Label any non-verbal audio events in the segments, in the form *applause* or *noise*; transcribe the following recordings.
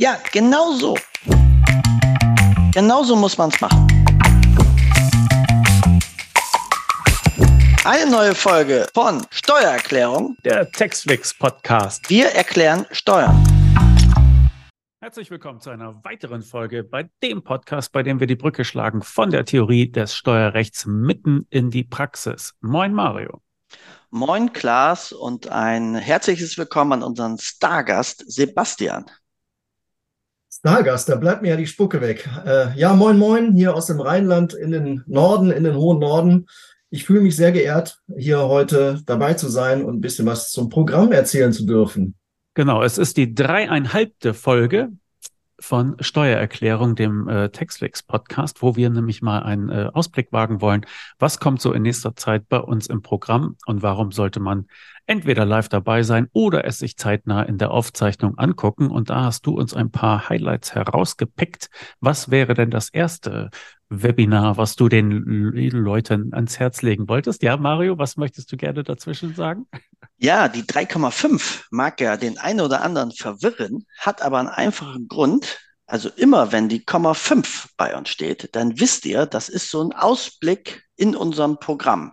Ja, genau so. Genau so muss man es machen. Eine neue Folge von Steuererklärung, der Textflix Podcast. Wir erklären Steuern. Herzlich willkommen zu einer weiteren Folge bei dem Podcast, bei dem wir die Brücke schlagen von der Theorie des Steuerrechts mitten in die Praxis. Moin Mario. Moin Klaas und ein herzliches Willkommen an unseren Stargast Sebastian. Stargast, da bleibt mir ja die Spucke weg. Äh, ja, moin moin, hier aus dem Rheinland in den Norden, in den hohen Norden. Ich fühle mich sehr geehrt, hier heute dabei zu sein und ein bisschen was zum Programm erzählen zu dürfen. Genau, es ist die dreieinhalbte Folge von Steuererklärung, dem äh, Textflix Podcast, wo wir nämlich mal einen äh, Ausblick wagen wollen. Was kommt so in nächster Zeit bei uns im Programm und warum sollte man entweder live dabei sein oder es sich zeitnah in der Aufzeichnung angucken? Und da hast du uns ein paar Highlights herausgepickt. Was wäre denn das erste Webinar, was du den Leuten ans Herz legen wolltest? Ja, Mario, was möchtest du gerne dazwischen sagen? Ja, die 3,5 mag ja den einen oder anderen verwirren, hat aber einen einfachen Grund. Also immer wenn die Komma 5 bei uns steht, dann wisst ihr, das ist so ein Ausblick in unserem Programm.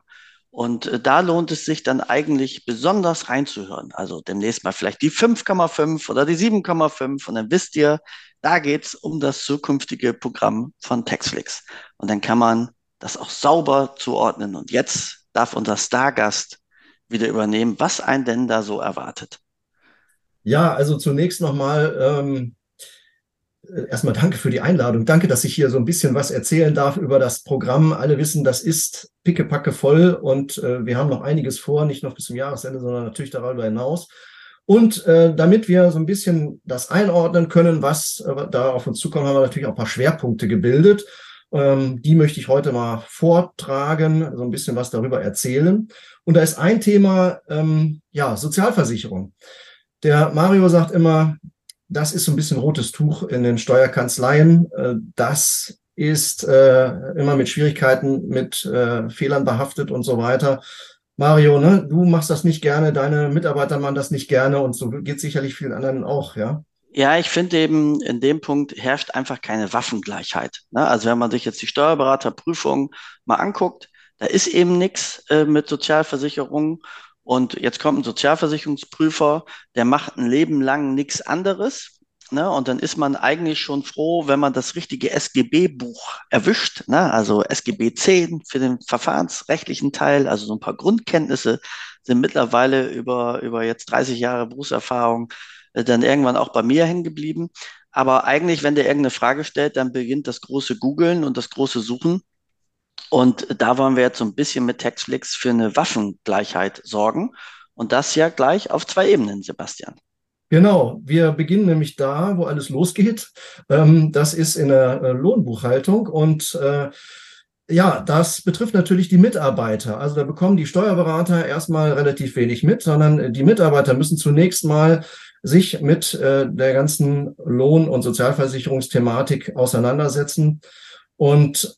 Und äh, da lohnt es sich dann eigentlich besonders reinzuhören. Also demnächst mal vielleicht die 5,5 oder die 7,5 und dann wisst ihr, da geht's um das zukünftige Programm von Textflix. Und dann kann man das auch sauber zuordnen. Und jetzt darf unser Stargast wieder übernehmen, was einen denn da so erwartet. Ja, also zunächst nochmal ähm, äh, erstmal danke für die Einladung. Danke, dass ich hier so ein bisschen was erzählen darf über das Programm. Alle wissen, das ist pickepacke voll und äh, wir haben noch einiges vor, nicht noch bis zum Jahresende, sondern natürlich darüber hinaus. Und äh, damit wir so ein bisschen das einordnen können, was äh, da auf uns zukommt, haben wir natürlich auch ein paar Schwerpunkte gebildet. Ähm, die möchte ich heute mal vortragen, so ein bisschen was darüber erzählen. Und da ist ein Thema, ähm, ja, Sozialversicherung. Der Mario sagt immer, das ist so ein bisschen rotes Tuch in den Steuerkanzleien. Äh, das ist äh, immer mit Schwierigkeiten, mit äh, Fehlern behaftet und so weiter. Mario, ne, du machst das nicht gerne, deine Mitarbeiter machen das nicht gerne und so geht sicherlich vielen anderen auch, ja. Ja, ich finde eben, in dem Punkt herrscht einfach keine Waffengleichheit. Ne? Also wenn man sich jetzt die Steuerberaterprüfung mal anguckt, da ist eben nichts äh, mit Sozialversicherung und jetzt kommt ein Sozialversicherungsprüfer, der macht ein Leben lang nichts anderes. Ne? Und dann ist man eigentlich schon froh, wenn man das richtige SGB-Buch erwischt. Ne? Also SGB 10 für den verfahrensrechtlichen Teil, also so ein paar Grundkenntnisse sind mittlerweile über, über jetzt 30 Jahre Berufserfahrung äh, dann irgendwann auch bei mir hängen geblieben. Aber eigentlich, wenn der irgendeine Frage stellt, dann beginnt das große Googeln und das große Suchen. Und da wollen wir jetzt so ein bisschen mit Textflix für eine Waffengleichheit sorgen. Und das ja gleich auf zwei Ebenen, Sebastian. Genau, wir beginnen nämlich da, wo alles losgeht. Ähm, das ist in der äh, Lohnbuchhaltung und äh, ja, das betrifft natürlich die Mitarbeiter. Also da bekommen die Steuerberater erstmal relativ wenig mit, sondern die Mitarbeiter müssen zunächst mal sich mit äh, der ganzen Lohn- und Sozialversicherungsthematik auseinandersetzen. Und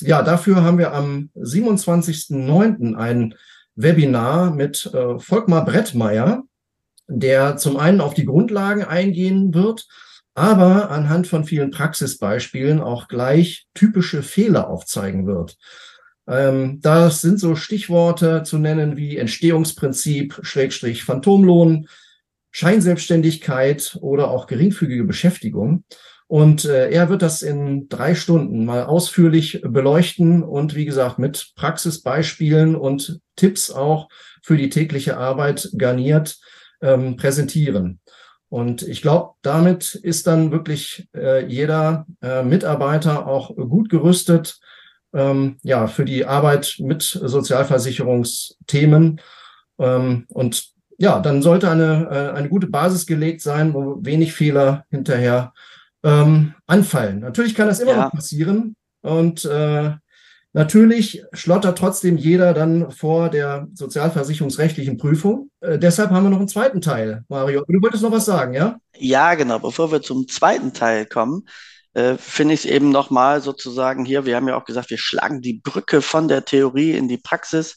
ja, dafür haben wir am 27.09. ein Webinar mit äh, Volkmar Brettmeier, der zum einen auf die Grundlagen eingehen wird, aber anhand von vielen Praxisbeispielen auch gleich typische Fehler aufzeigen wird. Ähm, das sind so Stichworte zu nennen wie Entstehungsprinzip, Schrägstrich Phantomlohn, Scheinselbstständigkeit oder auch geringfügige Beschäftigung. Und äh, er wird das in drei Stunden mal ausführlich beleuchten und wie gesagt mit Praxisbeispielen und Tipps auch für die tägliche Arbeit garniert ähm, präsentieren. Und ich glaube, damit ist dann wirklich äh, jeder äh, Mitarbeiter auch gut gerüstet, ähm, ja, für die Arbeit mit Sozialversicherungsthemen. Ähm, und ja, dann sollte eine, äh, eine gute Basis gelegt sein, wo wenig Fehler hinterher ähm, anfallen. Natürlich kann das immer ja. noch passieren und äh, natürlich schlottert trotzdem jeder dann vor der sozialversicherungsrechtlichen Prüfung. Äh, deshalb haben wir noch einen zweiten Teil, Mario. Du wolltest noch was sagen, ja? Ja, genau. Bevor wir zum zweiten Teil kommen, äh, finde ich es eben nochmal sozusagen hier, wir haben ja auch gesagt, wir schlagen die Brücke von der Theorie in die Praxis.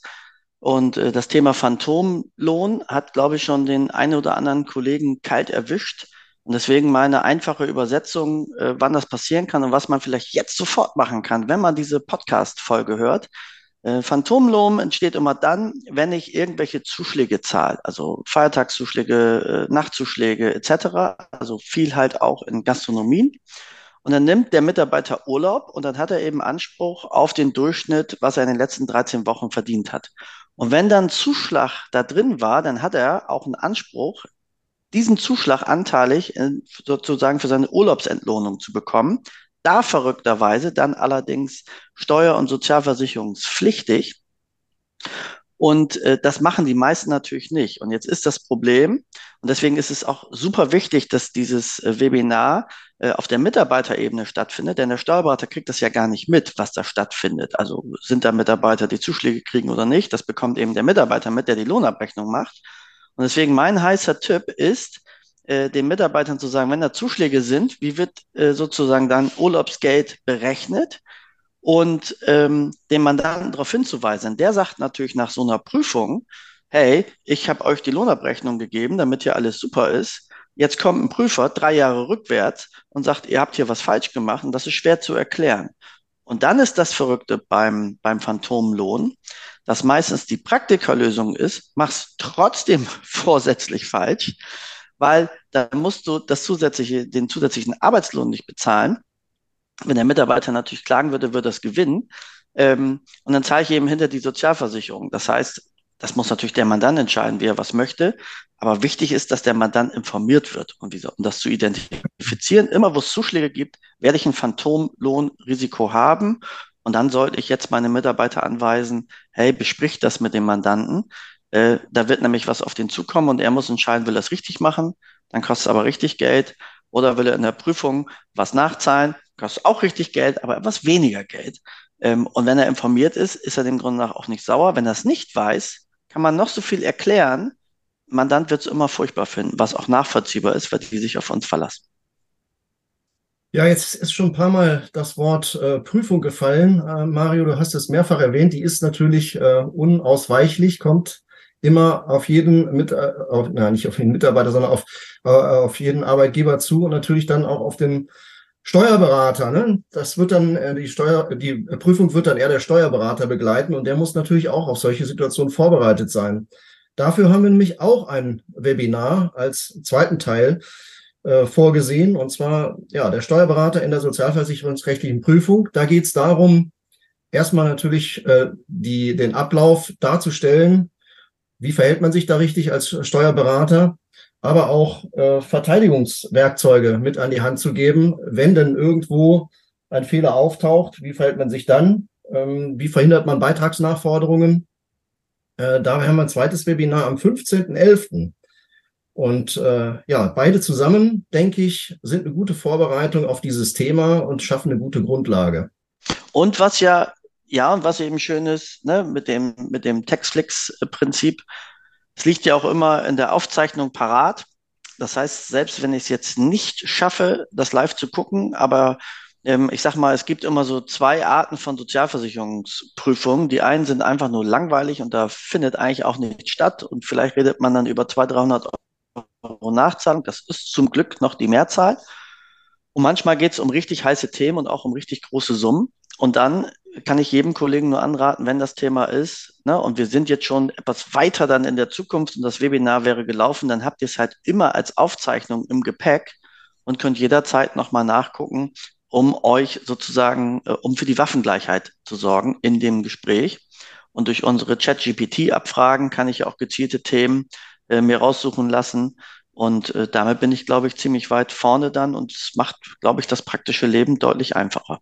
Und äh, das Thema Phantomlohn hat, glaube ich, schon den einen oder anderen Kollegen kalt erwischt Und deswegen meine einfache Übersetzung, äh, wann das passieren kann und was man vielleicht jetzt sofort machen kann, wenn man diese Podcast-Folge hört. Äh, Phantomlohn entsteht immer dann, wenn ich irgendwelche Zuschläge zahle, also Feiertagszuschläge, äh, Nachtzuschläge etc., also viel halt auch in Gastronomien. Und dann nimmt der Mitarbeiter Urlaub und dann hat er eben Anspruch auf den Durchschnitt, was er in den letzten 13 Wochen verdient hat. Und wenn dann Zuschlag da drin war, dann hat er auch einen Anspruch, diesen Zuschlag anteilig sozusagen für seine Urlaubsentlohnung zu bekommen. Da verrückterweise dann allerdings steuer- und sozialversicherungspflichtig. Und äh, das machen die meisten natürlich nicht. Und jetzt ist das Problem, und deswegen ist es auch super wichtig, dass dieses äh, Webinar äh, auf der Mitarbeiterebene stattfindet, denn der Steuerberater kriegt das ja gar nicht mit, was da stattfindet. Also sind da Mitarbeiter, die Zuschläge kriegen oder nicht, das bekommt eben der Mitarbeiter mit, der die Lohnabrechnung macht. Und deswegen mein heißer Tipp ist, äh, den Mitarbeitern zu sagen, wenn da Zuschläge sind, wie wird äh, sozusagen dann Urlaubsgeld berechnet? und ähm, den Mandanten darauf hinzuweisen. Der sagt natürlich nach so einer Prüfung, hey, ich habe euch die Lohnabrechnung gegeben, damit hier alles super ist. Jetzt kommt ein Prüfer drei Jahre rückwärts und sagt, ihr habt hier was falsch gemacht und das ist schwer zu erklären. Und dann ist das Verrückte beim, beim Phantomlohn, dass meistens die Praktikerlösung ist, mach's trotzdem *laughs* vorsätzlich falsch, weil da musst du das zusätzliche, den zusätzlichen Arbeitslohn nicht bezahlen wenn der Mitarbeiter natürlich klagen würde, würde das gewinnen. Ähm, und dann zahle ich eben hinter die Sozialversicherung. Das heißt, das muss natürlich der Mandant entscheiden, wie er was möchte. Aber wichtig ist, dass der Mandant informiert wird, um, diese, um das zu identifizieren. Immer wo es Zuschläge gibt, werde ich ein Phantomlohnrisiko haben. Und dann sollte ich jetzt meine Mitarbeiter anweisen, hey, besprich das mit dem Mandanten. Äh, da wird nämlich was auf den zukommen und er muss entscheiden, will er es richtig machen, dann kostet es aber richtig Geld. Oder will er in der Prüfung was nachzahlen, kostet auch richtig Geld, aber etwas weniger Geld. Ähm, und wenn er informiert ist, ist er dem Grunde nach auch nicht sauer. Wenn er es nicht weiß, kann man noch so viel erklären. Mandant wird es immer furchtbar finden, was auch nachvollziehbar ist, weil die sich auf uns verlassen. Ja, jetzt ist schon ein paar Mal das Wort äh, Prüfung gefallen. Äh, Mario, du hast es mehrfach erwähnt. Die ist natürlich äh, unausweichlich, kommt immer auf jeden mit, äh, auf, nein, nicht auf jeden Mitarbeiter, sondern auf, äh, auf jeden Arbeitgeber zu und natürlich dann auch auf den Steuerberater, ne? Das wird dann äh, die Steuer, die Prüfung wird dann eher der Steuerberater begleiten und der muss natürlich auch auf solche Situationen vorbereitet sein. Dafür haben wir nämlich auch ein Webinar als zweiten Teil äh, vorgesehen und zwar ja der Steuerberater in der sozialversicherungsrechtlichen Prüfung. Da geht es darum, erstmal natürlich äh, die den Ablauf darzustellen. Wie verhält man sich da richtig als Steuerberater? aber auch äh, Verteidigungswerkzeuge mit an die Hand zu geben, wenn denn irgendwo ein Fehler auftaucht, wie verhält man sich dann? Ähm, wie verhindert man Beitragsnachforderungen? Äh, da haben wir ein zweites Webinar am 15.11. Und äh, ja, beide zusammen, denke ich, sind eine gute Vorbereitung auf dieses Thema und schaffen eine gute Grundlage. Und was ja, ja, und was eben schön ist, ne, mit dem, mit dem Textflix-Prinzip, es liegt ja auch immer in der Aufzeichnung parat. Das heißt, selbst wenn ich es jetzt nicht schaffe, das live zu gucken, aber ähm, ich sag mal, es gibt immer so zwei Arten von Sozialversicherungsprüfungen. Die einen sind einfach nur langweilig und da findet eigentlich auch nichts statt und vielleicht redet man dann über 200, 300 Euro Nachzahlung. Das ist zum Glück noch die Mehrzahl. Und manchmal geht es um richtig heiße Themen und auch um richtig große Summen. Und dann kann ich jedem Kollegen nur anraten, wenn das Thema ist, ne, und wir sind jetzt schon etwas weiter dann in der Zukunft und das Webinar wäre gelaufen, dann habt ihr es halt immer als Aufzeichnung im Gepäck und könnt jederzeit nochmal nachgucken, um euch sozusagen, äh, um für die Waffengleichheit zu sorgen in dem Gespräch. Und durch unsere Chat-GPT-Abfragen kann ich auch gezielte Themen äh, mir raussuchen lassen. Und äh, damit bin ich, glaube ich, ziemlich weit vorne dann und es macht, glaube ich, das praktische Leben deutlich einfacher.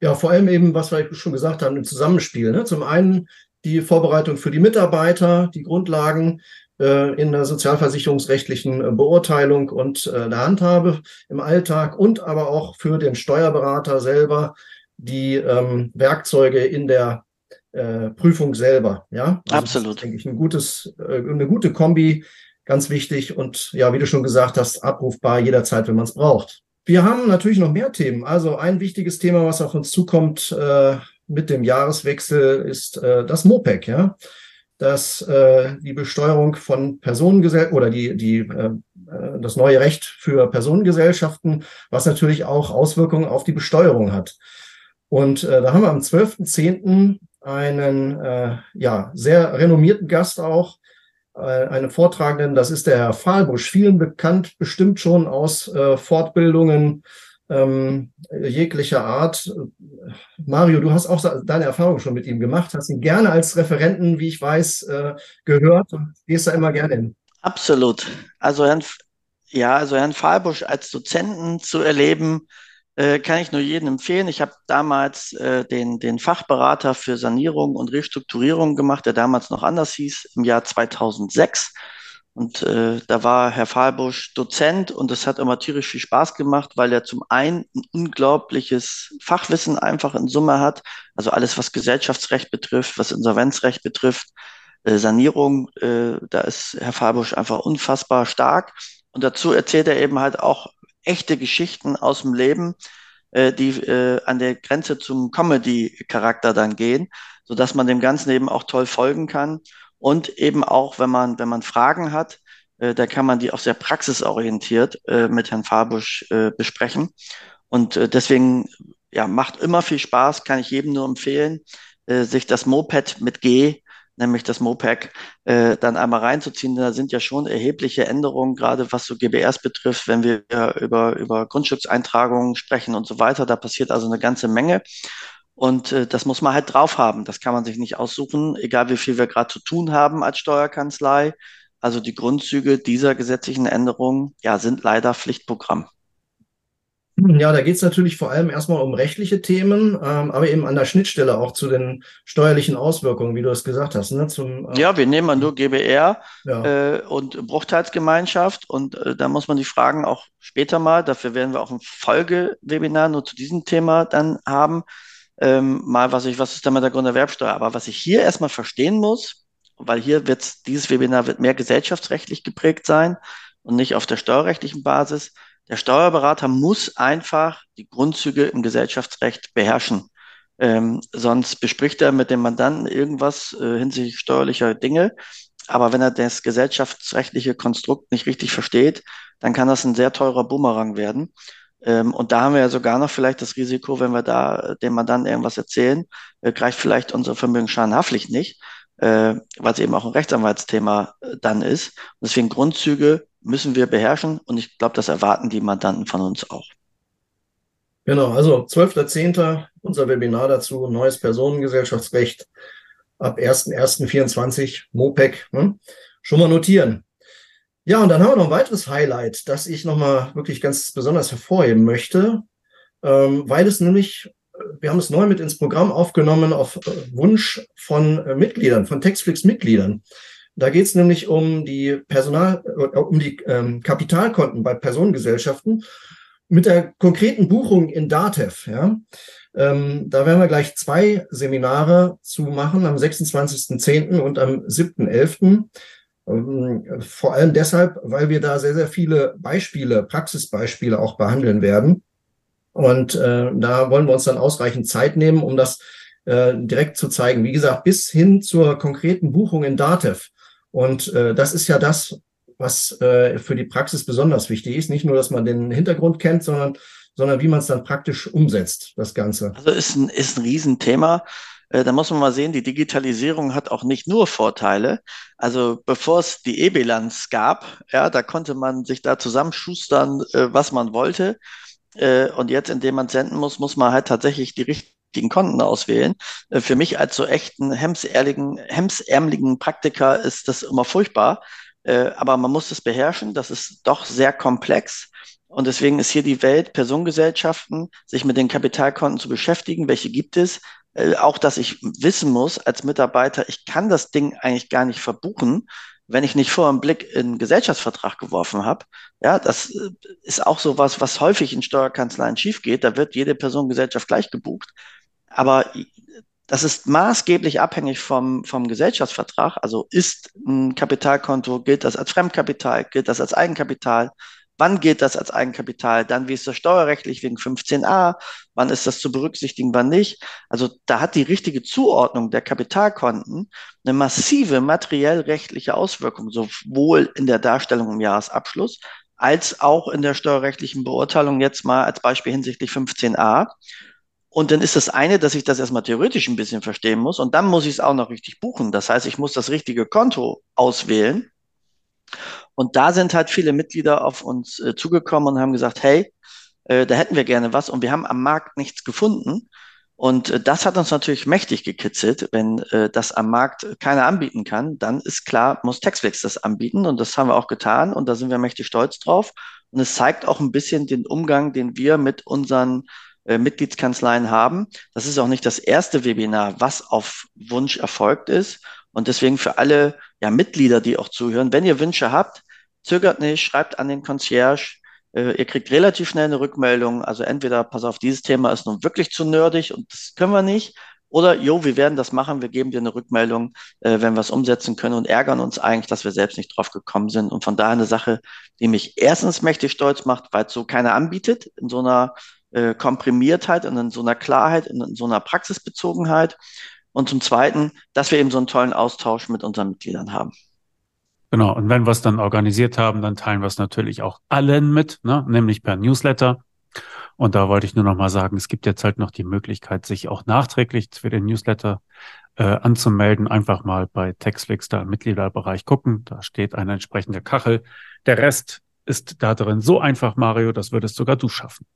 Ja, vor allem eben, was wir schon gesagt haben, im Zusammenspiel. Ne? Zum einen die Vorbereitung für die Mitarbeiter, die Grundlagen äh, in der sozialversicherungsrechtlichen äh, Beurteilung und äh, der Handhabe im Alltag und aber auch für den Steuerberater selber die ähm, Werkzeuge in der äh, Prüfung selber. Ja, also absolut. Das denke ich, ein gutes, äh, eine gute Kombi, ganz wichtig und ja, wie du schon gesagt hast, abrufbar jederzeit, wenn man es braucht. Wir haben natürlich noch mehr Themen. Also ein wichtiges Thema, was auf uns zukommt äh, mit dem Jahreswechsel, ist äh, das MOPEC. Ja? dass äh, die Besteuerung von Personengesellschaften oder die, die, äh, äh, das neue Recht für Personengesellschaften, was natürlich auch Auswirkungen auf die Besteuerung hat. Und äh, da haben wir am 12.10. einen äh, ja, sehr renommierten Gast auch, äh, einen Vortragenden, das ist der Herr Fahlbusch, vielen bekannt, bestimmt schon aus äh, Fortbildungen ähm, jeglicher Art. Mario, du hast auch deine Erfahrung schon mit ihm gemacht, hast ihn gerne als Referenten, wie ich weiß, äh, gehört und gehst da immer gerne hin. Absolut. Also Herrn, ja, also Herrn Fahlbusch als Dozenten zu erleben, äh, kann ich nur jedem empfehlen. Ich habe damals äh, den, den Fachberater für Sanierung und Restrukturierung gemacht, der damals noch anders hieß, im Jahr 2006. Und äh, da war Herr Fahlbusch Dozent und es hat immer tierisch viel Spaß gemacht, weil er zum einen ein unglaubliches Fachwissen einfach in Summe hat, also alles, was Gesellschaftsrecht betrifft, was Insolvenzrecht betrifft, äh, Sanierung, äh, da ist Herr Fahlbusch einfach unfassbar stark. Und dazu erzählt er eben halt auch echte Geschichten aus dem Leben, äh, die äh, an der Grenze zum Comedy-Charakter dann gehen, sodass man dem Ganzen eben auch toll folgen kann. Und eben auch, wenn man, wenn man Fragen hat, äh, da kann man die auch sehr praxisorientiert äh, mit Herrn Fabusch äh, besprechen. Und äh, deswegen ja, macht immer viel Spaß, kann ich jedem nur empfehlen, äh, sich das Moped mit G, nämlich das Mopec, äh, dann einmal reinzuziehen. Da sind ja schon erhebliche Änderungen, gerade was so GBRs betrifft, wenn wir über, über Grundstückseintragungen sprechen und so weiter. Da passiert also eine ganze Menge. Und äh, das muss man halt drauf haben. Das kann man sich nicht aussuchen, egal wie viel wir gerade zu tun haben als Steuerkanzlei. Also die Grundzüge dieser gesetzlichen Änderungen ja, sind leider Pflichtprogramm. Ja, da geht es natürlich vor allem erstmal um rechtliche Themen, ähm, aber eben an der Schnittstelle auch zu den steuerlichen Auswirkungen, wie du es gesagt hast. Ne? Zum, äh, ja, wir nehmen mal nur GBR ja. äh, und Bruchteilsgemeinschaft und äh, da muss man die Fragen auch später mal, dafür werden wir auch ein Folgewebinar nur zu diesem Thema dann haben, ähm, mal, was ich, was ist denn mit der Grunderwerbsteuer? Aber was ich hier erstmal verstehen muss, weil hier wird dieses Webinar wird mehr gesellschaftsrechtlich geprägt sein und nicht auf der steuerrechtlichen Basis. Der Steuerberater muss einfach die Grundzüge im Gesellschaftsrecht beherrschen. Ähm, sonst bespricht er mit dem Mandanten irgendwas äh, hinsichtlich steuerlicher Dinge. Aber wenn er das gesellschaftsrechtliche Konstrukt nicht richtig versteht, dann kann das ein sehr teurer Bumerang werden. Ähm, und da haben wir ja sogar noch vielleicht das Risiko, wenn wir da dem Mandanten irgendwas erzählen, äh, greift vielleicht unsere Vermögensschadenhaftpflicht nicht, äh, weil es eben auch ein Rechtsanwaltsthema äh, dann ist. Und deswegen Grundzüge müssen wir beherrschen und ich glaube, das erwarten die Mandanten von uns auch. Genau, also 12.10. unser Webinar dazu, neues Personengesellschaftsrecht ab 1.1.24, MOPEC. Hm? Schon mal notieren. Ja, und dann haben wir noch ein weiteres Highlight, das ich nochmal wirklich ganz besonders hervorheben möchte, ähm, weil es nämlich, äh, wir haben es neu mit ins Programm aufgenommen auf äh, Wunsch von äh, Mitgliedern, von Textflix-Mitgliedern. Da geht es nämlich um die Personal, äh, um die ähm, Kapitalkonten bei Personengesellschaften mit der konkreten Buchung in DATEV. Ja. Ähm, da werden wir gleich zwei Seminare zu machen, am 26.10. und am 7.11. Ähm, vor allem deshalb, weil wir da sehr, sehr viele Beispiele, Praxisbeispiele auch behandeln werden. Und äh, da wollen wir uns dann ausreichend Zeit nehmen, um das äh, direkt zu zeigen. Wie gesagt, bis hin zur konkreten Buchung in Datev. Und äh, das ist ja das, was äh, für die Praxis besonders wichtig ist. Nicht nur, dass man den Hintergrund kennt, sondern, sondern wie man es dann praktisch umsetzt, das Ganze. Also ist ein, ist ein Riesenthema. Äh, da muss man mal sehen, die Digitalisierung hat auch nicht nur Vorteile. Also bevor es die E-Bilanz gab, ja, da konnte man sich da zusammenschustern, äh, was man wollte. Äh, und jetzt, indem man senden muss, muss man halt tatsächlich die richtigen Konten auswählen. Äh, für mich als so echten hemsärmeligen, Praktiker ist das immer furchtbar. Äh, aber man muss es beherrschen. Das ist doch sehr komplex. Und deswegen ist hier die Welt, Personengesellschaften, sich mit den Kapitalkonten zu beschäftigen. Welche gibt es? Äh, auch, dass ich wissen muss als Mitarbeiter, ich kann das Ding eigentlich gar nicht verbuchen, wenn ich nicht vorher einen Blick in einen Gesellschaftsvertrag geworfen habe. Ja, das ist auch so was, was häufig in Steuerkanzleien schief geht. Da wird jede Personengesellschaft gleich gebucht. Aber das ist maßgeblich abhängig vom, vom Gesellschaftsvertrag. Also ist ein Kapitalkonto, gilt das als Fremdkapital, gilt das als Eigenkapital? wann gilt das als Eigenkapital, dann wie ist das steuerrechtlich wegen 15a, wann ist das zu berücksichtigen, wann nicht. Also da hat die richtige Zuordnung der Kapitalkonten eine massive materiell-rechtliche Auswirkung, sowohl in der Darstellung im Jahresabschluss als auch in der steuerrechtlichen Beurteilung jetzt mal als Beispiel hinsichtlich 15a. Und dann ist das eine, dass ich das erstmal theoretisch ein bisschen verstehen muss und dann muss ich es auch noch richtig buchen. Das heißt, ich muss das richtige Konto auswählen. Und da sind halt viele Mitglieder auf uns äh, zugekommen und haben gesagt, hey, äh, da hätten wir gerne was und wir haben am Markt nichts gefunden. Und äh, das hat uns natürlich mächtig gekitzelt. Wenn äh, das am Markt keiner anbieten kann, dann ist klar, muss Textflix das anbieten. Und das haben wir auch getan und da sind wir mächtig stolz drauf. Und es zeigt auch ein bisschen den Umgang, den wir mit unseren äh, Mitgliedskanzleien haben. Das ist auch nicht das erste Webinar, was auf Wunsch erfolgt ist. Und deswegen für alle ja, Mitglieder, die auch zuhören, wenn ihr Wünsche habt, zögert nicht, schreibt an den Concierge. Äh, ihr kriegt relativ schnell eine Rückmeldung. Also entweder, pass auf, dieses Thema ist nun wirklich zu nerdig und das können wir nicht. Oder, jo, wir werden das machen, wir geben dir eine Rückmeldung, äh, wenn wir es umsetzen können und ärgern uns eigentlich, dass wir selbst nicht drauf gekommen sind. Und von daher eine Sache, die mich erstens mächtig stolz macht, weil es so keiner anbietet, in so einer äh, Komprimiertheit und in so einer Klarheit, in, in so einer Praxisbezogenheit. Und zum Zweiten, dass wir eben so einen tollen Austausch mit unseren Mitgliedern haben. Genau, und wenn wir es dann organisiert haben, dann teilen wir es natürlich auch allen mit, ne? nämlich per Newsletter. Und da wollte ich nur noch mal sagen, es gibt jetzt halt noch die Möglichkeit, sich auch nachträglich für den Newsletter äh, anzumelden. Einfach mal bei Textflix da im Mitgliederbereich gucken. Da steht eine entsprechende Kachel. Der Rest ist da drin so einfach, Mario, das würdest sogar du schaffen.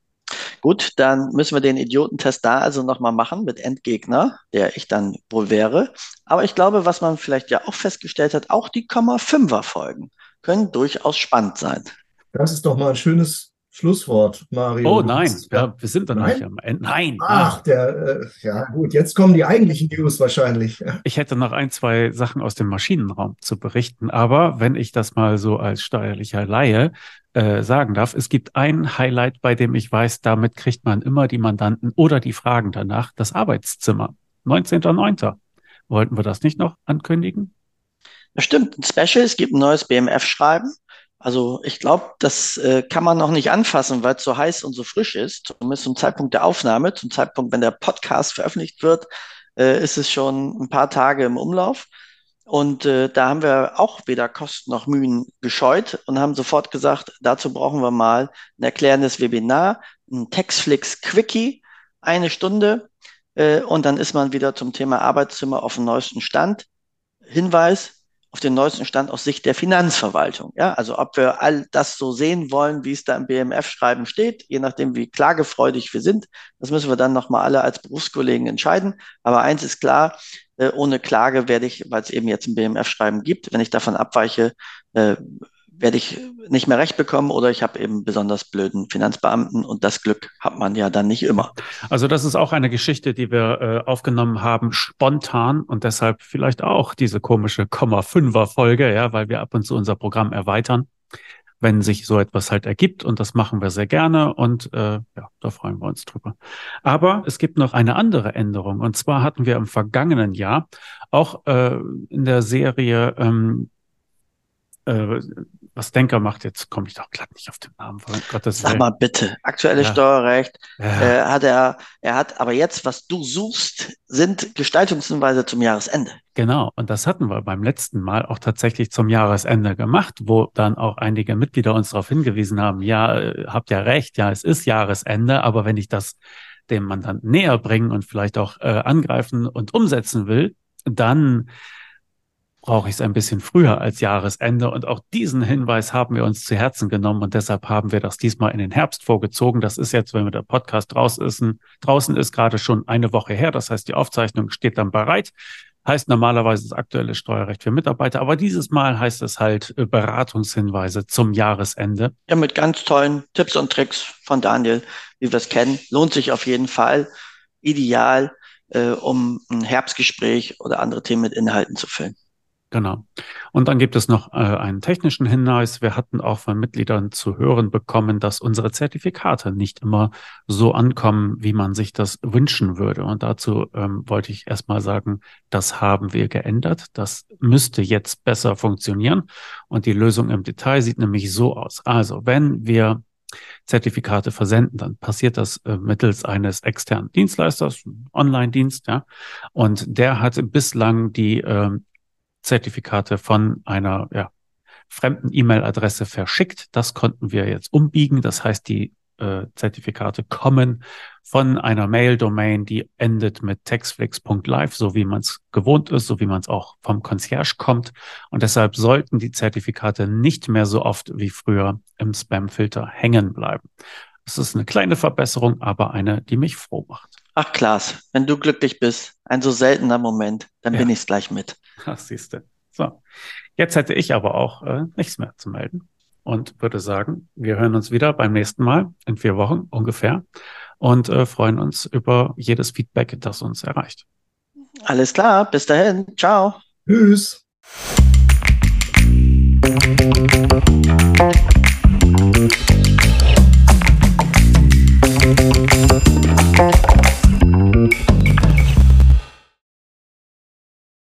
Gut, dann müssen wir den Idiotentest da also nochmal machen mit Endgegner, der ich dann wohl wäre. Aber ich glaube, was man vielleicht ja auch festgestellt hat, auch die Komma 5er Folgen können durchaus spannend sein. Das ist doch mal ein schönes Schlusswort, Mario. Oh nein, ja, wir sind dann nein? nicht am Ende. Nein. Ach, der, äh, ja gut, jetzt kommen die eigentlichen News wahrscheinlich. Ich hätte noch ein, zwei Sachen aus dem Maschinenraum zu berichten, aber wenn ich das mal so als steuerlicher Laie äh, sagen darf, es gibt ein Highlight, bei dem ich weiß, damit kriegt man immer die Mandanten oder die Fragen danach, das Arbeitszimmer. 19.09. Wollten wir das nicht noch ankündigen? Das stimmt, ein Special, es gibt ein neues BMF-Schreiben. Also ich glaube, das äh, kann man noch nicht anfassen, weil es so heiß und so frisch ist. Zumindest zum Zeitpunkt der Aufnahme, zum Zeitpunkt, wenn der Podcast veröffentlicht wird, äh, ist es schon ein paar Tage im Umlauf. Und äh, da haben wir auch weder Kosten noch Mühen gescheut und haben sofort gesagt, dazu brauchen wir mal ein erklärendes Webinar, ein Textflix Quickie, eine Stunde. Äh, und dann ist man wieder zum Thema Arbeitszimmer auf dem neuesten Stand. Hinweis, auf den neuesten Stand aus Sicht der Finanzverwaltung. Ja, also ob wir all das so sehen wollen, wie es da im BMF-Schreiben steht, je nachdem, wie klagefreudig wir sind, das müssen wir dann nochmal alle als Berufskollegen entscheiden. Aber eins ist klar, äh, ohne Klage werde ich, weil es eben jetzt ein BMF-Schreiben gibt, wenn ich davon abweiche, äh, werde ich nicht mehr recht bekommen oder ich habe eben besonders blöden Finanzbeamten und das Glück hat man ja dann nicht immer. Also das ist auch eine Geschichte, die wir äh, aufgenommen haben, spontan und deshalb vielleicht auch diese komische Komma-Fünfer-Folge, ja, weil wir ab und zu unser Programm erweitern, wenn sich so etwas halt ergibt und das machen wir sehr gerne und äh, ja, da freuen wir uns drüber. Aber es gibt noch eine andere Änderung und zwar hatten wir im vergangenen Jahr auch äh, in der Serie ähm, äh, was Denker macht, jetzt komme ich doch glatt nicht auf den Namen von Gottes Sag mal bitte, aktuelles ja. Steuerrecht ja. Äh, hat er, er hat, aber jetzt, was du suchst, sind Gestaltungshinweise zum Jahresende. Genau, und das hatten wir beim letzten Mal auch tatsächlich zum Jahresende gemacht, wo dann auch einige Mitglieder uns darauf hingewiesen haben, ja, äh, habt ja recht, ja, es ist Jahresende, aber wenn ich das dem Mandanten näher bringen und vielleicht auch äh, angreifen und umsetzen will, dann brauche ich es ein bisschen früher als Jahresende. Und auch diesen Hinweis haben wir uns zu Herzen genommen und deshalb haben wir das diesmal in den Herbst vorgezogen. Das ist jetzt, wenn der Podcast draußen ist, draußen ist gerade schon eine Woche her. Das heißt, die Aufzeichnung steht dann bereit. Heißt normalerweise das aktuelle Steuerrecht für Mitarbeiter, aber dieses Mal heißt es halt äh, Beratungshinweise zum Jahresende. Ja, mit ganz tollen Tipps und Tricks von Daniel, wie wir es kennen. Lohnt sich auf jeden Fall. Ideal, äh, um ein Herbstgespräch oder andere Themen mit Inhalten zu füllen. Genau. Und dann gibt es noch äh, einen technischen Hinweis. Wir hatten auch von Mitgliedern zu hören bekommen, dass unsere Zertifikate nicht immer so ankommen, wie man sich das wünschen würde. Und dazu ähm, wollte ich erstmal sagen, das haben wir geändert. Das müsste jetzt besser funktionieren. Und die Lösung im Detail sieht nämlich so aus. Also, wenn wir Zertifikate versenden, dann passiert das äh, mittels eines externen Dienstleisters, Online-Dienst, ja. Und der hat bislang die äh, Zertifikate von einer ja, fremden E-Mail-Adresse verschickt. Das konnten wir jetzt umbiegen. Das heißt, die äh, Zertifikate kommen von einer Mail-Domain, die endet mit textflix.live, so wie man es gewohnt ist, so wie man es auch vom Concierge kommt. Und deshalb sollten die Zertifikate nicht mehr so oft wie früher im Spam-Filter hängen bleiben. Das ist eine kleine Verbesserung, aber eine, die mich froh macht. Ach Klaas, wenn du glücklich bist, ein so seltener Moment, dann ja. bin es gleich mit. Ach, du. So. Jetzt hätte ich aber auch äh, nichts mehr zu melden und würde sagen, wir hören uns wieder beim nächsten Mal in vier Wochen ungefähr und äh, freuen uns über jedes Feedback, das uns erreicht. Alles klar, bis dahin. Ciao. Tschüss.